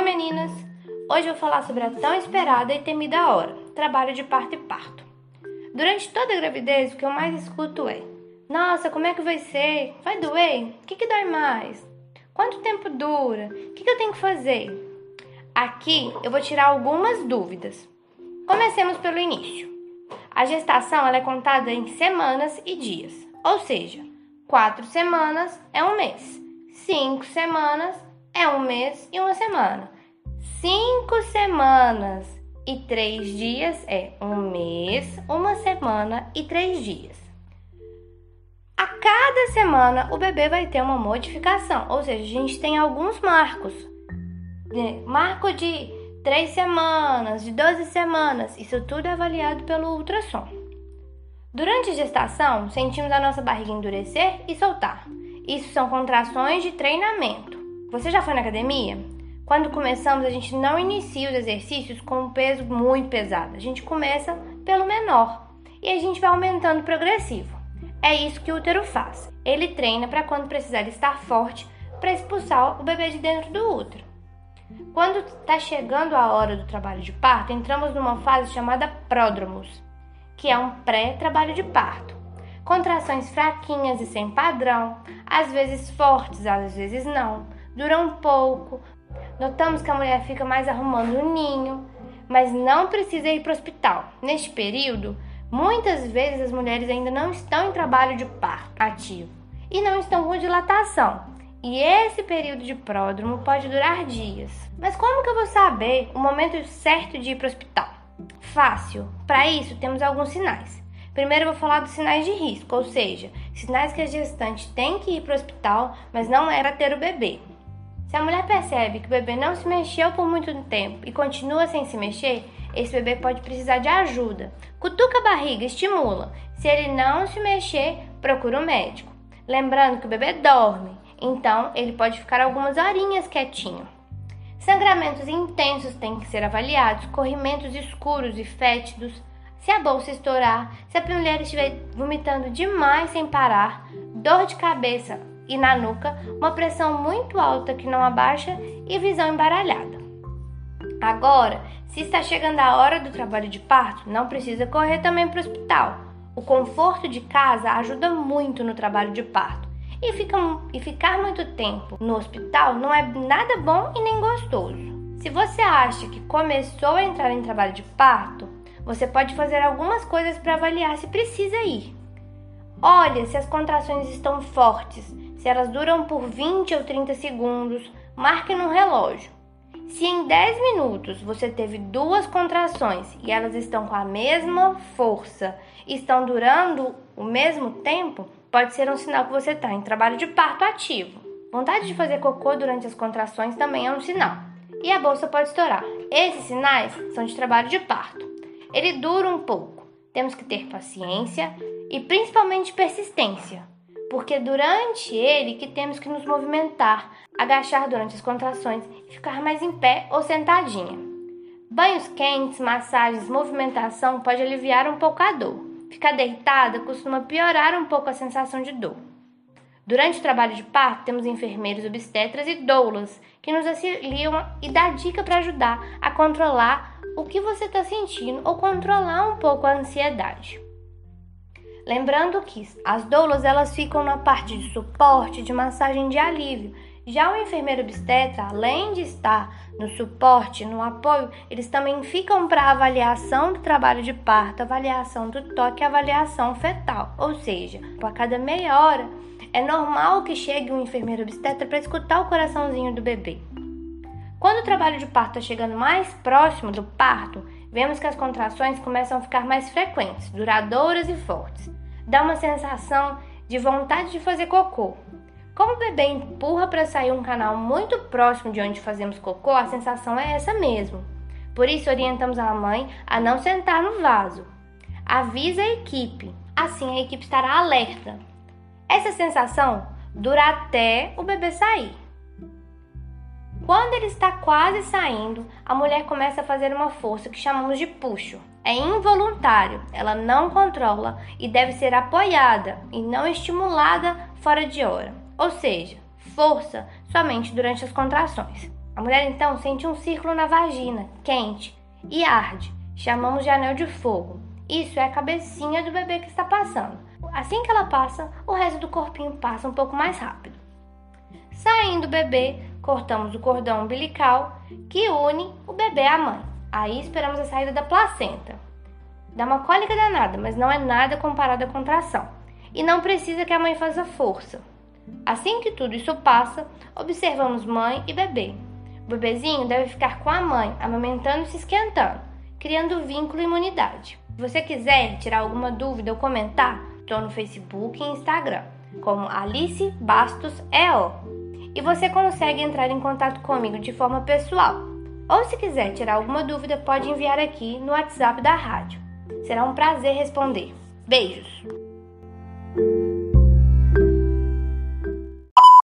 Oi meninas! Hoje vou falar sobre a tão esperada e temida hora, trabalho de parto e parto. Durante toda a gravidez, o que eu mais escuto é: Nossa, como é que vai ser? Vai doer? O que, que dói mais? Quanto tempo dura? O que, que eu tenho que fazer? Aqui eu vou tirar algumas dúvidas. Comecemos pelo início. A gestação é contada em semanas e dias, ou seja, quatro semanas é um mês, cinco semanas é um mês e uma semana. Cinco semanas e três dias é um mês, uma semana e três dias. A cada semana o bebê vai ter uma modificação, ou seja, a gente tem alguns marcos. Marco de três semanas, de 12 semanas, isso tudo é avaliado pelo ultrassom. Durante a gestação, sentimos a nossa barriga endurecer e soltar. Isso são contrações de treinamento. Você já foi na academia? Quando começamos, a gente não inicia os exercícios com um peso muito pesado. A gente começa pelo menor e a gente vai aumentando progressivo. É isso que o útero faz. Ele treina para quando precisar estar forte para expulsar o bebê de dentro do útero. Quando está chegando a hora do trabalho de parto, entramos numa fase chamada pródromos, que é um pré-trabalho de parto. Contrações fraquinhas e sem padrão, às vezes fortes, às vezes não dura um pouco. Notamos que a mulher fica mais arrumando o ninho, mas não precisa ir para o hospital. Neste período, muitas vezes as mulheres ainda não estão em trabalho de parto ativo e não estão com dilatação. E esse período de pródromo pode durar dias. Mas como que eu vou saber o momento certo de ir para o hospital? Fácil. Para isso, temos alguns sinais. Primeiro, eu vou falar dos sinais de risco, ou seja, sinais que a gestante tem que ir para o hospital, mas não é para ter o bebê. Se a mulher percebe que o bebê não se mexeu por muito tempo e continua sem se mexer, esse bebê pode precisar de ajuda. Cutuca a barriga, estimula. Se ele não se mexer, procura um médico. Lembrando que o bebê dorme, então ele pode ficar algumas horinhas quietinho. Sangramentos intensos têm que ser avaliados, corrimentos escuros e fétidos, se a bolsa estourar, se a mulher estiver vomitando demais sem parar, dor de cabeça e na nuca, uma pressão muito alta que não abaixa e visão embaralhada. Agora, se está chegando a hora do trabalho de parto, não precisa correr também para o hospital. O conforto de casa ajuda muito no trabalho de parto. E, fica, e ficar muito tempo no hospital não é nada bom e nem gostoso. Se você acha que começou a entrar em trabalho de parto, você pode fazer algumas coisas para avaliar se precisa ir. Olha se as contrações estão fortes, se elas duram por 20 ou 30 segundos, marque no relógio. Se em 10 minutos você teve duas contrações e elas estão com a mesma força estão durando o mesmo tempo, pode ser um sinal que você está em trabalho de parto ativo. Vontade de fazer cocô durante as contrações também é um sinal. E a bolsa pode estourar. Esses sinais são de trabalho de parto. Ele dura um pouco. Temos que ter paciência e principalmente persistência porque durante ele que temos que nos movimentar, agachar durante as contrações e ficar mais em pé ou sentadinha. Banhos quentes, massagens, movimentação pode aliviar um pouco a dor. Ficar deitada costuma piorar um pouco a sensação de dor. Durante o trabalho de parto, temos enfermeiros obstetras e doulas que nos auxiliam e dá dica para ajudar a controlar o que você está sentindo ou controlar um pouco a ansiedade. Lembrando que as doulas elas ficam na parte de suporte, de massagem de alívio. Já o enfermeiro obstetra, além de estar no suporte, no apoio, eles também ficam para avaliação do trabalho de parto, avaliação do toque avaliação fetal. Ou seja, a cada meia hora é normal que chegue um enfermeiro obstetra para escutar o coraçãozinho do bebê. Quando o trabalho de parto está chegando mais próximo do parto, vemos que as contrações começam a ficar mais frequentes, duradouras e fortes. Dá uma sensação de vontade de fazer cocô. Como o bebê empurra para sair um canal muito próximo de onde fazemos cocô, a sensação é essa mesmo. Por isso, orientamos a mãe a não sentar no vaso. Avisa a equipe, assim a equipe estará alerta. Essa sensação dura até o bebê sair. Quando ele está quase saindo, a mulher começa a fazer uma força que chamamos de puxo. É involuntário, ela não controla e deve ser apoiada e não estimulada fora de hora. Ou seja, força somente durante as contrações. A mulher então sente um círculo na vagina, quente, e arde. Chamamos de anel de fogo. Isso é a cabecinha do bebê que está passando. Assim que ela passa, o resto do corpinho passa um pouco mais rápido. Saindo o bebê, cortamos o cordão umbilical que une o bebê à mãe. Aí esperamos a saída da placenta. Dá uma cólica danada, mas não é nada comparado à contração. E não precisa que a mãe faça força. Assim que tudo isso passa, observamos mãe e bebê. O bebezinho deve ficar com a mãe, amamentando e se esquentando, criando vínculo e imunidade. Se você quiser tirar alguma dúvida ou comentar, estou no Facebook e Instagram, como Alice Bastos EO. E você consegue entrar em contato comigo de forma pessoal. Ou se quiser tirar alguma dúvida, pode enviar aqui no WhatsApp da rádio. Será um prazer responder. Beijos!